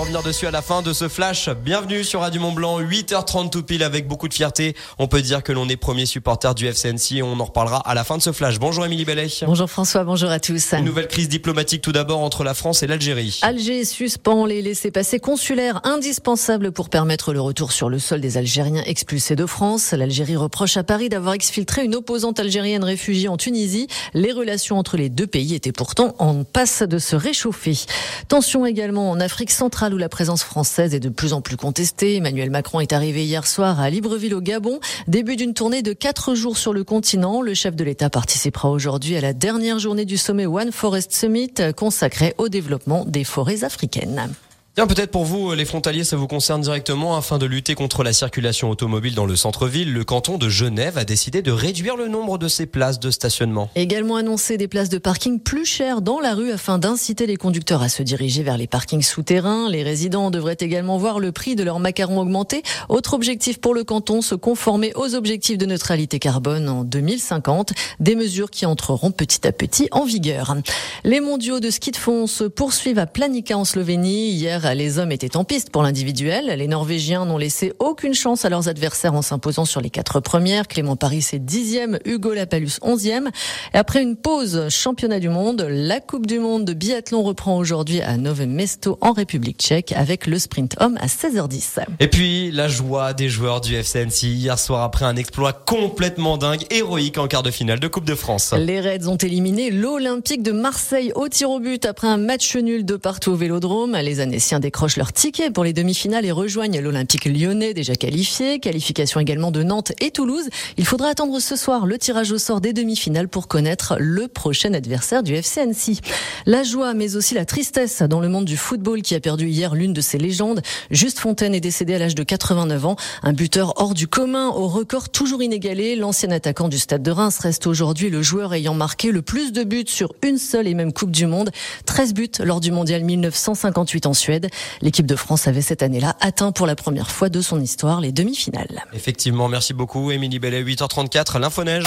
revenir dessus à la fin de ce flash. Bienvenue sur Radio Mont Blanc, 8h30 tout pile avec beaucoup de fierté. On peut dire que l'on est premier supporter du FCNC et on en reparlera à la fin de ce flash. Bonjour Émilie Bellet. Bonjour François, bonjour à tous. Une nouvelle crise diplomatique tout d'abord entre la France et l'Algérie. Alger suspend les laissés-passer consulaires indispensables pour permettre le retour sur le sol des Algériens expulsés de France. L'Algérie reproche à Paris d'avoir exfiltré une opposante algérienne réfugiée en Tunisie. Les relations entre les deux pays étaient pourtant en passe de se réchauffer. Tension également en Afrique centrale où la présence française est de plus en plus contestée. Emmanuel Macron est arrivé hier soir à Libreville au Gabon. Début d'une tournée de quatre jours sur le continent. Le chef de l'État participera aujourd'hui à la dernière journée du sommet One Forest Summit consacré au développement des forêts africaines. Tiens, peut-être pour vous, les frontaliers, ça vous concerne directement. Afin de lutter contre la circulation automobile dans le centre-ville, le canton de Genève a décidé de réduire le nombre de ses places de stationnement. Également annoncé des places de parking plus chères dans la rue afin d'inciter les conducteurs à se diriger vers les parkings souterrains. Les résidents devraient également voir le prix de leurs macarons augmenter. Autre objectif pour le canton, se conformer aux objectifs de neutralité carbone en 2050. Des mesures qui entreront petit à petit en vigueur. Les mondiaux de ski de fond se poursuivent à Planica en Slovénie. Hier, les hommes étaient en piste pour l'individuel. Les Norvégiens n'ont laissé aucune chance à leurs adversaires en s'imposant sur les quatre premières. Clément Paris est dixième, Hugo Lapalus onzième. Et après une pause championnat du monde, la Coupe du monde de biathlon reprend aujourd'hui à Nové Mesto en République tchèque avec le sprint homme à 16h10. Et puis la joie des joueurs du FCNC hier soir après un exploit complètement dingue, héroïque en quart de finale de Coupe de France. Les Reds ont éliminé l'Olympique de Marseille au tir au but après un match nul de partout au Vélodrome. Les décrochent leur ticket pour les demi-finales et rejoignent l'Olympique lyonnais déjà qualifié. Qualification également de Nantes et Toulouse. Il faudra attendre ce soir le tirage au sort des demi-finales pour connaître le prochain adversaire du FC Annecy. La joie, mais aussi la tristesse dans le monde du football qui a perdu hier l'une de ses légendes. Juste Fontaine est décédé à l'âge de 89 ans. Un buteur hors du commun au record toujours inégalé. L'ancien attaquant du Stade de Reims reste aujourd'hui le joueur ayant marqué le plus de buts sur une seule et même Coupe du Monde. 13 buts lors du mondial 1958 en Suède. L'équipe de France avait cette année-là atteint pour la première fois de son histoire les demi-finales. Effectivement, merci beaucoup Émilie Bellet, 8h34, l'info neige.